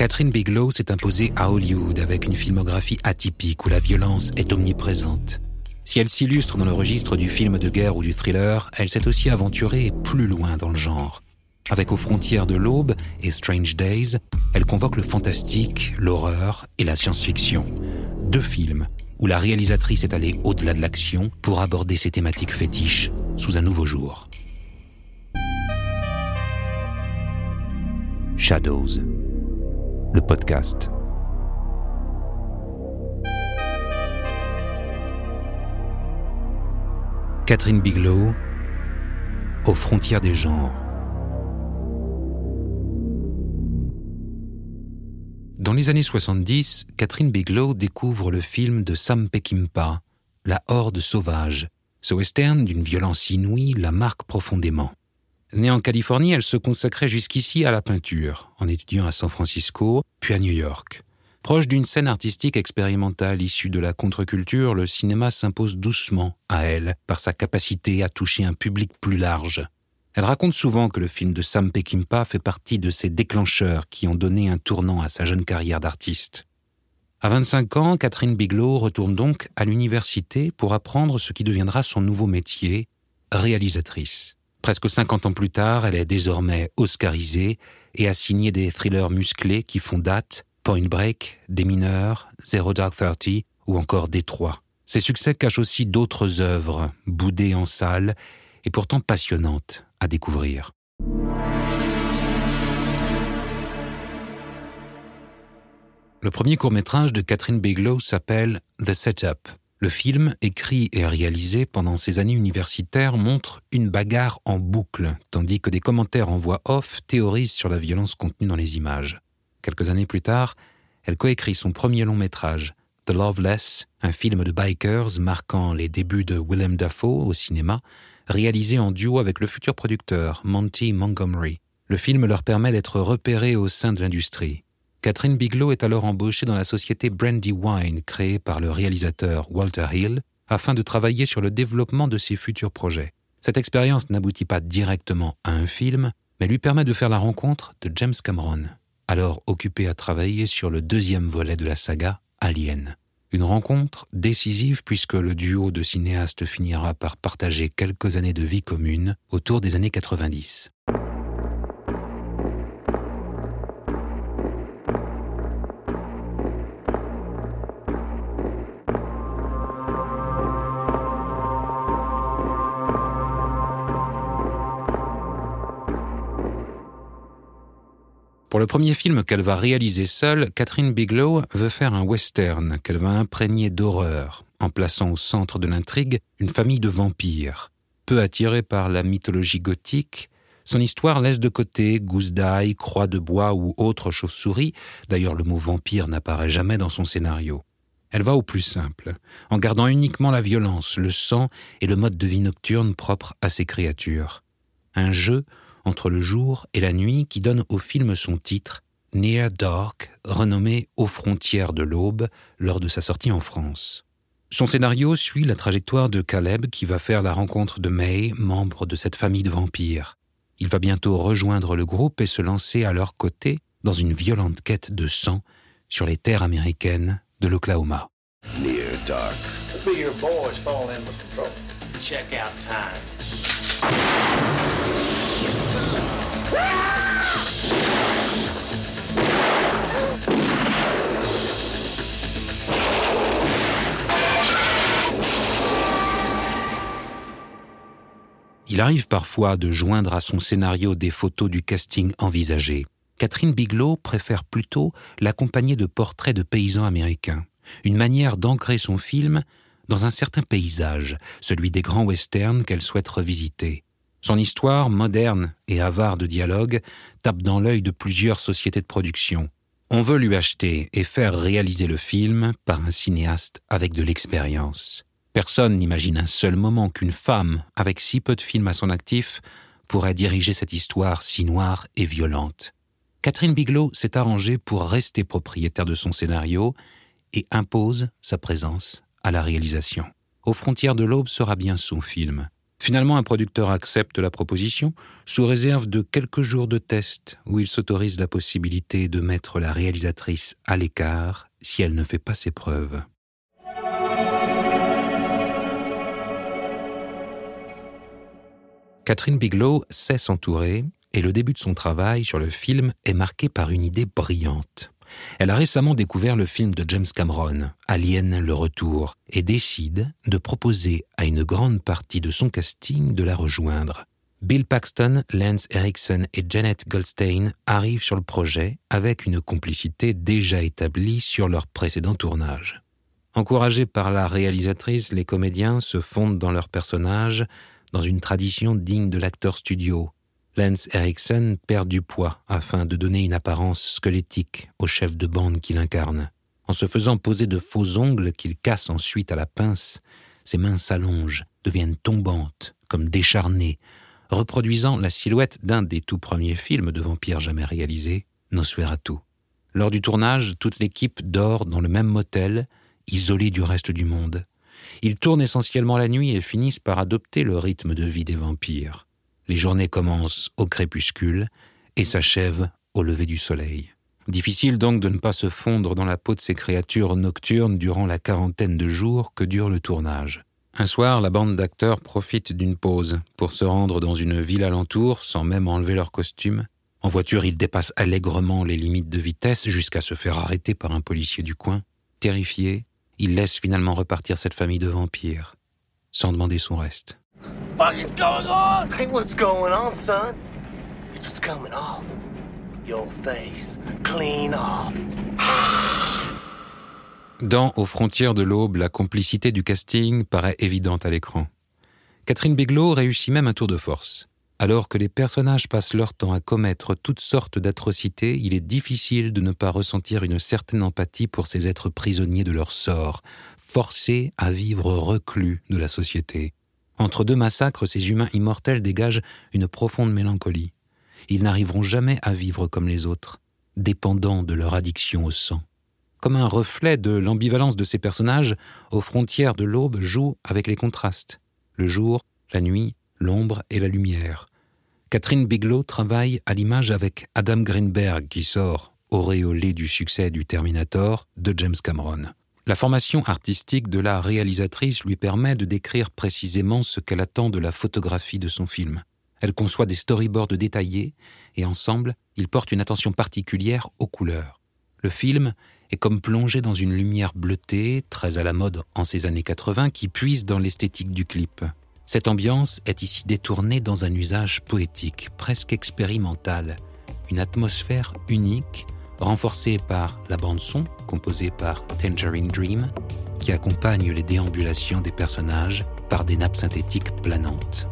Catherine Bigelow s'est imposée à Hollywood avec une filmographie atypique où la violence est omniprésente. Si elle s'illustre dans le registre du film de guerre ou du thriller, elle s'est aussi aventurée plus loin dans le genre. Avec Aux frontières de l'aube et Strange Days, elle convoque le fantastique, l'horreur et la science-fiction. Deux films où la réalisatrice est allée au-delà de l'action pour aborder ses thématiques fétiches sous un nouveau jour. Shadows, le podcast. Catherine Bigelow, aux frontières des genres. Dans les années 70, Catherine Bigelow découvre le film de Sam Peckinpah, La Horde sauvage. Ce western, d'une violence inouïe, la marque profondément. Née en Californie, elle se consacrait jusqu'ici à la peinture, en étudiant à San Francisco, puis à New York. Proche d'une scène artistique expérimentale issue de la contre-culture, le cinéma s'impose doucement à elle par sa capacité à toucher un public plus large. Elle raconte souvent que le film de Sam Peckinpah fait partie de ces déclencheurs qui ont donné un tournant à sa jeune carrière d'artiste. À 25 ans, Catherine Bigelow retourne donc à l'université pour apprendre ce qui deviendra son nouveau métier, réalisatrice. Presque 50 ans plus tard, elle est désormais oscarisée et a signé des thrillers musclés qui font date, Point Break, Des mineurs, Zero Dark Thirty ou encore Détroit. Ses succès cachent aussi d'autres œuvres, boudées en salle et pourtant passionnantes à découvrir. Le premier court-métrage de Catherine Bigelow s'appelle The Setup. Le film, écrit et réalisé pendant ses années universitaires, montre une bagarre en boucle, tandis que des commentaires en voix off théorisent sur la violence contenue dans les images. Quelques années plus tard, elle coécrit son premier long métrage, The Loveless, un film de bikers marquant les débuts de Willem Dafoe au cinéma, réalisé en duo avec le futur producteur Monty Montgomery. Le film leur permet d'être repérés au sein de l'industrie. Catherine Bigelow est alors embauchée dans la société Brandy Wine créée par le réalisateur Walter Hill afin de travailler sur le développement de ses futurs projets. Cette expérience n'aboutit pas directement à un film, mais lui permet de faire la rencontre de James Cameron, alors occupé à travailler sur le deuxième volet de la saga Alien. Une rencontre décisive puisque le duo de cinéastes finira par partager quelques années de vie commune autour des années 90. Le premier film qu'elle va réaliser seule, Catherine Bigelow veut faire un western qu'elle va imprégner d'horreur, en plaçant au centre de l'intrigue une famille de vampires. Peu attirée par la mythologie gothique, son histoire laisse de côté gousse d'ail, croix de bois ou autres chauves-souris, d'ailleurs le mot vampire n'apparaît jamais dans son scénario. Elle va au plus simple, en gardant uniquement la violence, le sang et le mode de vie nocturne propre à ces créatures. Un jeu entre le jour et la nuit qui donne au film son titre, Near Dark, renommé Aux frontières de l'aube lors de sa sortie en France. Son scénario suit la trajectoire de Caleb qui va faire la rencontre de May, membre de cette famille de vampires. Il va bientôt rejoindre le groupe et se lancer à leur côté dans une violente quête de sang sur les terres américaines de l'Oklahoma. Near Dark. Check out time. Il arrive parfois de joindre à son scénario des photos du casting envisagé. Catherine Bigelow préfère plutôt l'accompagner de portraits de paysans américains, une manière d'ancrer son film dans un certain paysage, celui des grands westerns qu'elle souhaite revisiter. Son histoire, moderne et avare de dialogue, tape dans l'œil de plusieurs sociétés de production. On veut lui acheter et faire réaliser le film par un cinéaste avec de l'expérience. Personne n'imagine un seul moment qu'une femme, avec si peu de films à son actif, pourrait diriger cette histoire si noire et violente. Catherine Bigelow s'est arrangée pour rester propriétaire de son scénario et impose sa présence à la réalisation. Aux frontières de l'aube sera bien son film. Finalement, un producteur accepte la proposition sous réserve de quelques jours de test où il s'autorise la possibilité de mettre la réalisatrice à l'écart si elle ne fait pas ses preuves. Catherine Bigelow sait s'entourer et le début de son travail sur le film est marqué par une idée brillante. Elle a récemment découvert le film de James Cameron, Alien le Retour, et décide de proposer à une grande partie de son casting de la rejoindre. Bill Paxton, Lance Erickson et Janet Goldstein arrivent sur le projet avec une complicité déjà établie sur leur précédent tournage. Encouragés par la réalisatrice, les comédiens se fondent dans leurs personnages dans une tradition digne de l'acteur studio, Lance Erickson perd du poids afin de donner une apparence squelettique au chef de bande qu'il incarne. En se faisant poser de faux ongles qu'il casse ensuite à la pince, ses mains s'allongent, deviennent tombantes, comme décharnées, reproduisant la silhouette d'un des tout premiers films de vampires jamais réalisés, Nosferatu. Lors du tournage, toute l'équipe dort dans le même motel, isolée du reste du monde. Ils tournent essentiellement la nuit et finissent par adopter le rythme de vie des vampires. Les journées commencent au crépuscule et s'achèvent au lever du soleil. Difficile donc de ne pas se fondre dans la peau de ces créatures nocturnes durant la quarantaine de jours que dure le tournage. Un soir, la bande d'acteurs profite d'une pause pour se rendre dans une ville alentour sans même enlever leur costume. En voiture, ils dépassent allègrement les limites de vitesse jusqu'à se faire arrêter par un policier du coin. Terrifiés, ils laissent finalement repartir cette famille de vampires, sans demander son reste. Fuck is going on? Ain't what's going on, son? It's what's coming off. Your face. Clean off. Dans Aux frontières de l'aube, la complicité du casting paraît évidente à l'écran. Catherine Bigelow réussit même un tour de force. Alors que les personnages passent leur temps à commettre toutes sortes d'atrocités, il est difficile de ne pas ressentir une certaine empathie pour ces êtres prisonniers de leur sort, forcés à vivre reclus de la société. Entre deux massacres, ces humains immortels dégagent une profonde mélancolie. Ils n'arriveront jamais à vivre comme les autres, dépendants de leur addiction au sang. Comme un reflet de l'ambivalence de ces personnages, aux frontières de l'aube jouent avec les contrastes. Le jour, la nuit, l'ombre et la lumière. Catherine Bigelow travaille à l'image avec Adam Greenberg qui sort, auréolé du succès du Terminator de James Cameron. La formation artistique de la réalisatrice lui permet de décrire précisément ce qu'elle attend de la photographie de son film. Elle conçoit des storyboards détaillés et ensemble, ils portent une attention particulière aux couleurs. Le film est comme plongé dans une lumière bleutée, très à la mode en ces années 80, qui puise dans l'esthétique du clip. Cette ambiance est ici détournée dans un usage poétique, presque expérimental, une atmosphère unique renforcée par la bande-son composée par Tangerine Dream, qui accompagne les déambulations des personnages par des nappes synthétiques planantes.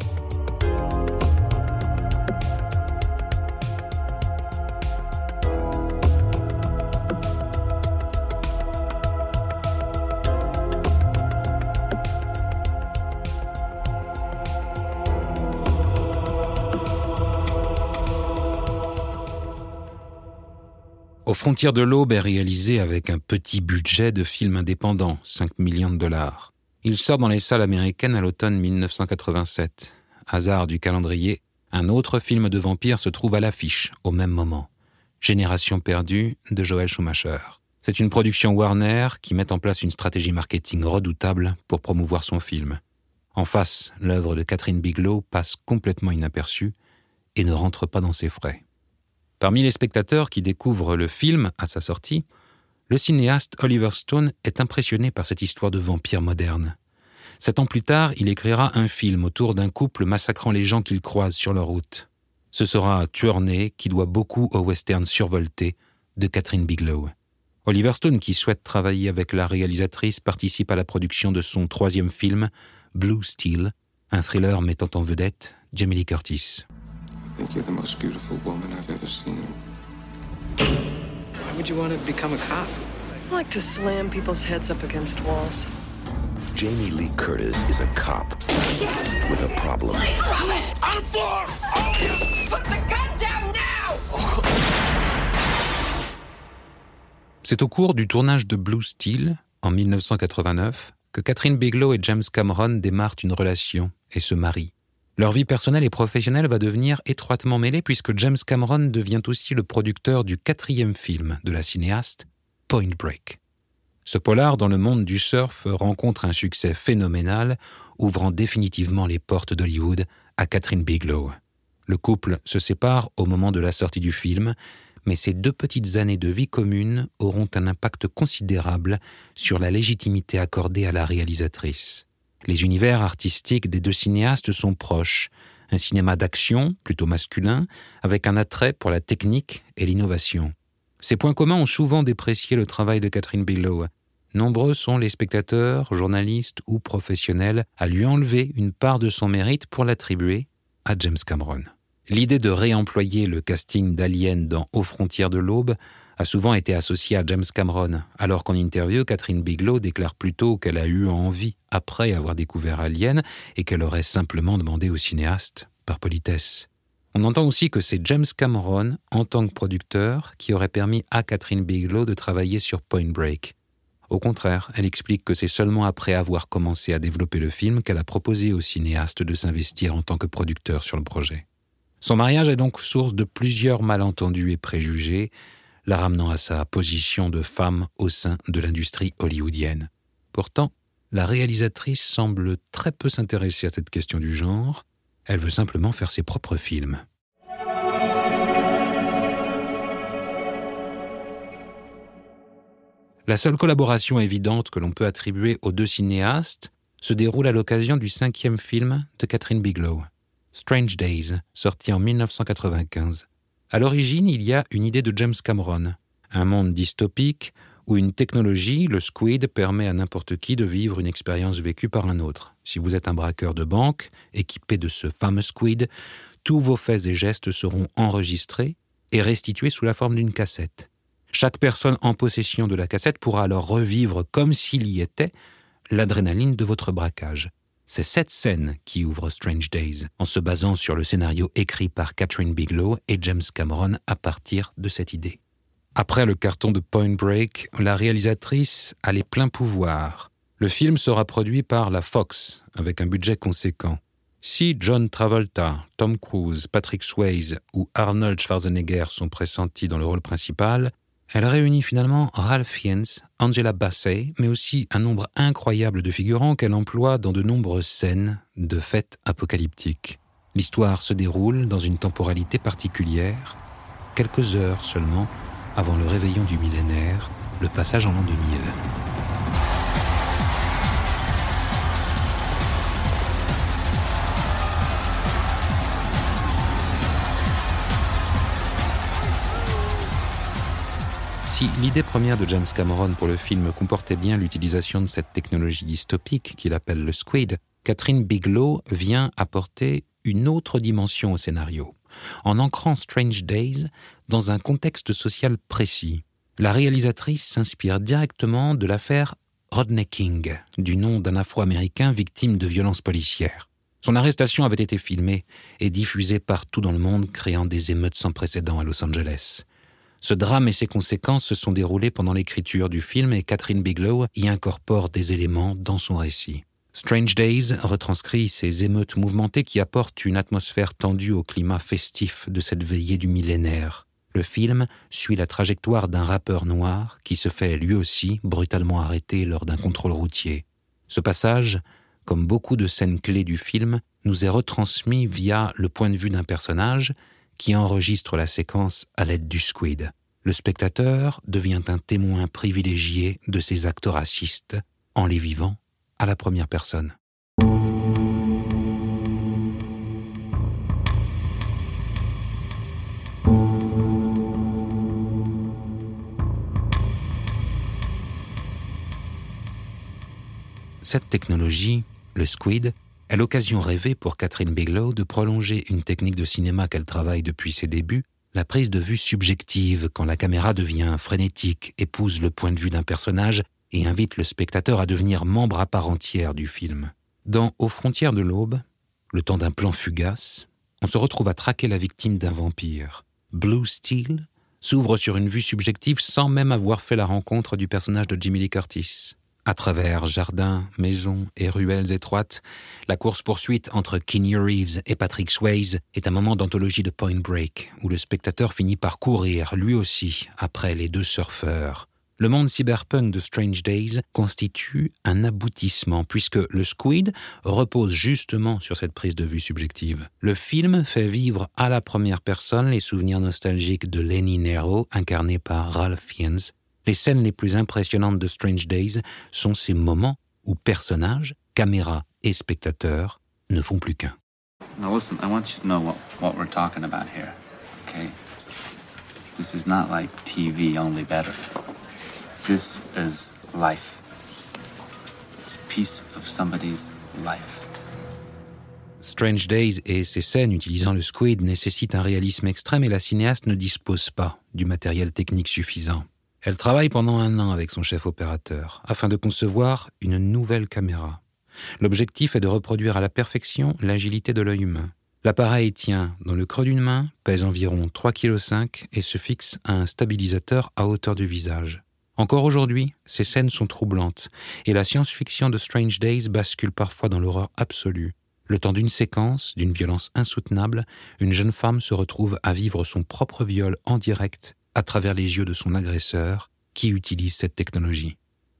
Frontières de l'aube est réalisé avec un petit budget de film indépendant, 5 millions de dollars. Il sort dans les salles américaines à l'automne 1987. Hasard du calendrier, un autre film de vampire se trouve à l'affiche au même moment. Génération perdue de Joel Schumacher. C'est une production Warner qui met en place une stratégie marketing redoutable pour promouvoir son film. En face, l'œuvre de Catherine Bigelow passe complètement inaperçue et ne rentre pas dans ses frais. Parmi les spectateurs qui découvrent le film à sa sortie, le cinéaste Oliver Stone est impressionné par cette histoire de vampire moderne. Sept ans plus tard, il écrira un film autour d'un couple massacrant les gens qu'il croise sur leur route. Ce sera Tueur né qui doit beaucoup au western survolté de Catherine Bigelow. Oliver Stone, qui souhaite travailler avec la réalisatrice, participe à la production de son troisième film, Blue Steel, un thriller mettant en vedette Jamie Lee Curtis. Think you're the most beautiful woman I've ever seen. Why would you want to become a cop? I like to slam people's heads up against walls. Jamie Lee Curtis is a cop with a problem. Drop it! On the floor! Oh, put the gun down now! C'est au cours du tournage de Blue Steel, en 1989, que Catherine Bigelow et James Cameron démarrent une relation et se marient. Leur vie personnelle et professionnelle va devenir étroitement mêlée puisque James Cameron devient aussi le producteur du quatrième film de la cinéaste, Point Break. Ce polar dans le monde du surf rencontre un succès phénoménal, ouvrant définitivement les portes d'Hollywood à Catherine Bigelow. Le couple se sépare au moment de la sortie du film, mais ces deux petites années de vie commune auront un impact considérable sur la légitimité accordée à la réalisatrice. Les univers artistiques des deux cinéastes sont proches, un cinéma d'action, plutôt masculin, avec un attrait pour la technique et l'innovation. Ces points communs ont souvent déprécié le travail de Catherine Bigelow. Nombreux sont les spectateurs, journalistes ou professionnels à lui enlever une part de son mérite pour l'attribuer à James Cameron. L'idée de réemployer le casting d'Alien dans Aux frontières de l'aube a souvent été associée à James Cameron, alors qu'en interview, Catherine Bigelow déclare plutôt qu'elle a eu envie après avoir découvert Alien et qu'elle aurait simplement demandé au cinéaste, par politesse. On entend aussi que c'est James Cameron, en tant que producteur, qui aurait permis à Catherine Bigelow de travailler sur Point Break. Au contraire, elle explique que c'est seulement après avoir commencé à développer le film qu'elle a proposé au cinéaste de s'investir en tant que producteur sur le projet. Son mariage est donc source de plusieurs malentendus et préjugés, la ramenant à sa position de femme au sein de l'industrie hollywoodienne. Pourtant, la réalisatrice semble très peu s'intéresser à cette question du genre, elle veut simplement faire ses propres films. La seule collaboration évidente que l'on peut attribuer aux deux cinéastes se déroule à l'occasion du cinquième film de Catherine Bigelow. Strange Days, sorti en 1995. À l'origine, il y a une idée de James Cameron, un monde dystopique où une technologie, le squid, permet à n'importe qui de vivre une expérience vécue par un autre. Si vous êtes un braqueur de banque, équipé de ce fameux squid, tous vos faits et gestes seront enregistrés et restitués sous la forme d'une cassette. Chaque personne en possession de la cassette pourra alors revivre comme s'il y était l'adrénaline de votre braquage. C'est cette scène qui ouvre Strange Days, en se basant sur le scénario écrit par Catherine Bigelow et James Cameron à partir de cette idée. Après le carton de Point Break, la réalisatrice a les pleins pouvoirs. Le film sera produit par la Fox, avec un budget conséquent. Si John Travolta, Tom Cruise, Patrick Swayze ou Arnold Schwarzenegger sont pressentis dans le rôle principal, elle réunit finalement Ralph Fiennes, Angela Bassett, mais aussi un nombre incroyable de figurants qu'elle emploie dans de nombreuses scènes de fêtes apocalyptiques. L'histoire se déroule dans une temporalité particulière, quelques heures seulement avant le réveillon du millénaire, le passage en l'an 2000. Si l'idée première de James Cameron pour le film comportait bien l'utilisation de cette technologie dystopique qu'il appelle le squid, Catherine Bigelow vient apporter une autre dimension au scénario. En ancrant Strange Days dans un contexte social précis, la réalisatrice s'inspire directement de l'affaire Rodney King, du nom d'un Afro-Américain victime de violences policières. Son arrestation avait été filmée et diffusée partout dans le monde, créant des émeutes sans précédent à Los Angeles. Ce drame et ses conséquences se sont déroulés pendant l'écriture du film et Catherine Bigelow y incorpore des éléments dans son récit. Strange Days retranscrit ces émeutes mouvementées qui apportent une atmosphère tendue au climat festif de cette veillée du millénaire. Le film suit la trajectoire d'un rappeur noir qui se fait lui aussi brutalement arrêter lors d'un contrôle routier. Ce passage, comme beaucoup de scènes clés du film, nous est retransmis via le point de vue d'un personnage qui enregistre la séquence à l'aide du squid. Le spectateur devient un témoin privilégié de ces actes racistes en les vivant à la première personne. Cette technologie, le squid, est l'occasion rêvée pour Catherine Bigelow de prolonger une technique de cinéma qu'elle travaille depuis ses débuts, la prise de vue subjective quand la caméra devient frénétique, épouse le point de vue d'un personnage et invite le spectateur à devenir membre à part entière du film. Dans Aux frontières de l'aube, le temps d'un plan fugace, on se retrouve à traquer la victime d'un vampire. Blue Steel s'ouvre sur une vue subjective sans même avoir fait la rencontre du personnage de Jimmy Lee Curtis. À travers jardins, maisons et ruelles étroites, la course-poursuite entre Keanu Reeves et Patrick Swayze est un moment d'anthologie de Point Break, où le spectateur finit par courir, lui aussi, après les deux surfeurs. Le monde cyberpunk de Strange Days constitue un aboutissement, puisque le Squid repose justement sur cette prise de vue subjective. Le film fait vivre à la première personne les souvenirs nostalgiques de Lenny Nero, incarné par Ralph Fiennes, les scènes les plus impressionnantes de Strange Days sont ces moments où personnages, caméra et spectateurs ne font plus qu'un. Now listen, I want you to know what, what we're talking about here, okay? This is not like TV, only better. This is life. It's a piece of somebody's life. Strange Days et ses scènes utilisant le squid nécessitent un réalisme extrême et la cinéaste ne dispose pas du matériel technique suffisant. Elle travaille pendant un an avec son chef opérateur afin de concevoir une nouvelle caméra. L'objectif est de reproduire à la perfection l'agilité de l'œil humain. L'appareil tient dans le creux d'une main, pèse environ 3,5 kg et se fixe à un stabilisateur à hauteur du visage. Encore aujourd'hui, ces scènes sont troublantes et la science-fiction de Strange Days bascule parfois dans l'horreur absolue. Le temps d'une séquence, d'une violence insoutenable, une jeune femme se retrouve à vivre son propre viol en direct à travers les yeux de son agresseur qui utilise cette technologie.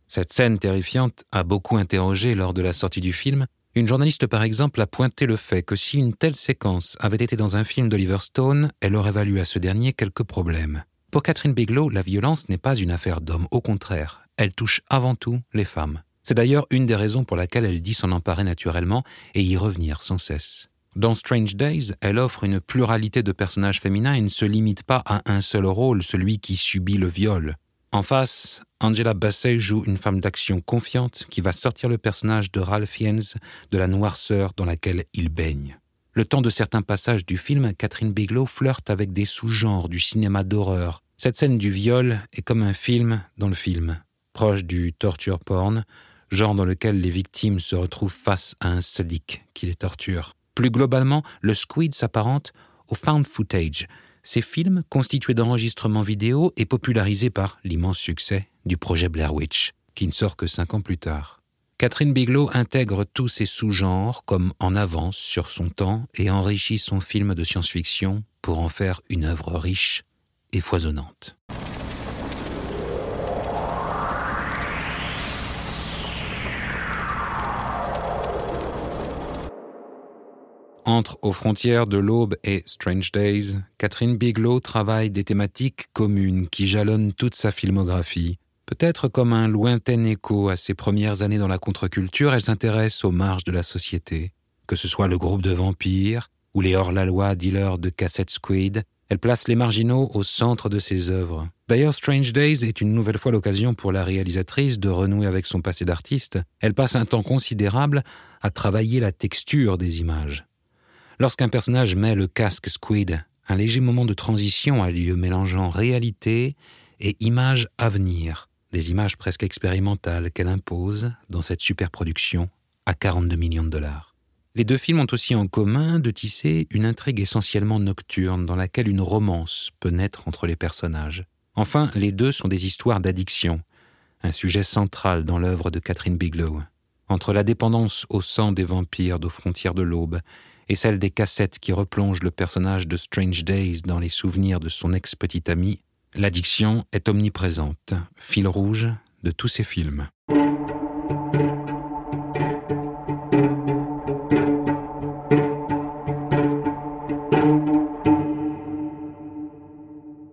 Cette scène terrifiante a beaucoup interrogé lors de la sortie du film. Une journaliste, par exemple, a pointé le fait que si une telle séquence avait été dans un film d'Oliver Stone, elle aurait valu à ce dernier quelques problèmes. Pour Catherine Bigelow, la violence n'est pas une affaire d'hommes, au contraire, elle touche avant tout les femmes. C'est d'ailleurs une des raisons pour laquelle elle dit s'en emparer naturellement et y revenir sans cesse. Dans Strange Days, elle offre une pluralité de personnages féminins et ne se limite pas à un seul rôle, celui qui subit le viol. En face, Angela Bassett joue une femme d'action confiante qui va sortir le personnage de Ralph Fiennes de la noirceur dans laquelle il baigne. Le temps de certains passages du film, Catherine Bigelow flirte avec des sous-genres du cinéma d'horreur. Cette scène du viol est comme un film dans le film, proche du torture porn, genre dans lequel les victimes se retrouvent face à un sadique qui les torture. Plus globalement, le Squid s'apparente au found footage, ces films constitués d'enregistrements vidéo et popularisés par l'immense succès du projet Blair Witch, qui ne sort que cinq ans plus tard. Catherine Bigelow intègre tous ces sous-genres comme en avance sur son temps et enrichit son film de science-fiction pour en faire une œuvre riche et foisonnante. Entre Aux frontières de l'aube et Strange Days, Catherine Bigelow travaille des thématiques communes qui jalonnent toute sa filmographie. Peut-être comme un lointain écho à ses premières années dans la contre-culture, elle s'intéresse aux marges de la société. Que ce soit le groupe de vampires ou les hors-la-loi dealers de cassettes squid, elle place les marginaux au centre de ses œuvres. D'ailleurs, Strange Days est une nouvelle fois l'occasion pour la réalisatrice de renouer avec son passé d'artiste. Elle passe un temps considérable à travailler la texture des images. Lorsqu'un personnage met le casque Squid, un léger moment de transition a lieu mélangeant réalité et images à venir, des images presque expérimentales qu'elle impose dans cette superproduction à 42 millions de dollars. Les deux films ont aussi en commun de tisser une intrigue essentiellement nocturne dans laquelle une romance peut naître entre les personnages. Enfin, les deux sont des histoires d'addiction, un sujet central dans l'œuvre de Catherine Bigelow. Entre la dépendance au sang des vampires aux frontières de l'aube et celle des cassettes qui replongent le personnage de Strange Days dans les souvenirs de son ex-petite amie, l'addiction est omniprésente, fil rouge de tous ces films.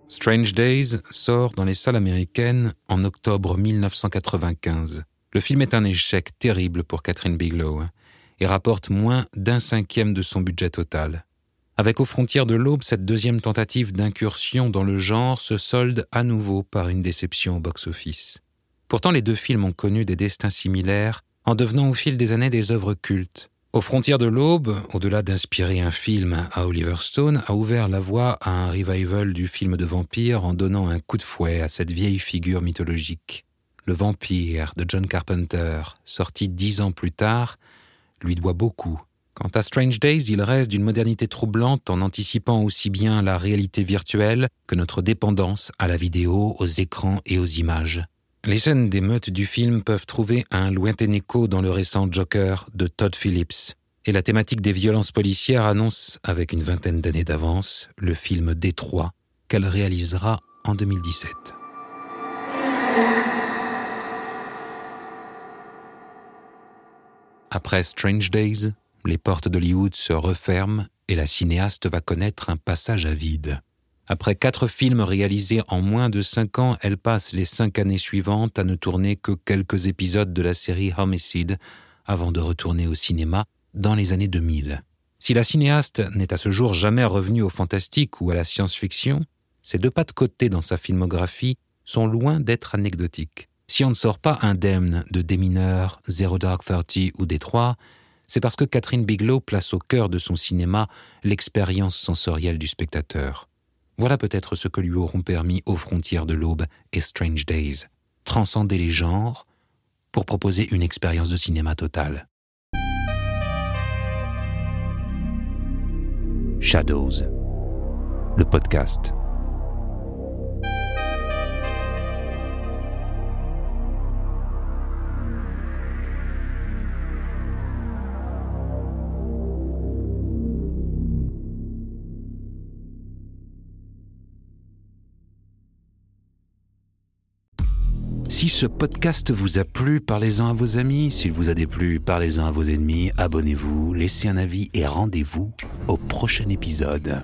Strange Days sort dans les salles américaines en octobre 1995. Le film est un échec terrible pour Catherine Bigelow et rapporte moins d'un cinquième de son budget total. Avec Aux frontières de l'aube, cette deuxième tentative d'incursion dans le genre se solde à nouveau par une déception au box-office. Pourtant, les deux films ont connu des destins similaires en devenant au fil des années des œuvres cultes. Aux frontières de l'aube, au-delà d'inspirer un film à Oliver Stone, a ouvert la voie à un revival du film de vampire en donnant un coup de fouet à cette vieille figure mythologique. Le vampire de John Carpenter, sorti dix ans plus tard, lui doit beaucoup. Quant à Strange Days, il reste d'une modernité troublante en anticipant aussi bien la réalité virtuelle que notre dépendance à la vidéo, aux écrans et aux images. Les scènes d'émeute du film peuvent trouver un lointain écho dans le récent Joker de Todd Phillips, et la thématique des violences policières annonce, avec une vingtaine d'années d'avance, le film Détroit qu'elle réalisera en 2017. Après Strange Days, les portes d'Hollywood se referment et la cinéaste va connaître un passage à vide. Après quatre films réalisés en moins de cinq ans, elle passe les cinq années suivantes à ne tourner que quelques épisodes de la série Homicide avant de retourner au cinéma dans les années 2000. Si la cinéaste n'est à ce jour jamais revenue au fantastique ou à la science-fiction, ses deux pas de côté dans sa filmographie sont loin d'être anecdotiques. Si on ne sort pas indemne de Démineur, Zero Dark Thirty ou Détroit, c'est parce que Catherine Bigelow place au cœur de son cinéma l'expérience sensorielle du spectateur. Voilà peut-être ce que lui auront permis aux frontières de l'aube et Strange Days, transcender les genres pour proposer une expérience de cinéma totale. Shadows, le podcast. Si ce podcast vous a plu, parlez-en à vos amis. S'il vous a déplu, parlez-en à vos ennemis. Abonnez-vous, laissez un avis et rendez-vous au prochain épisode.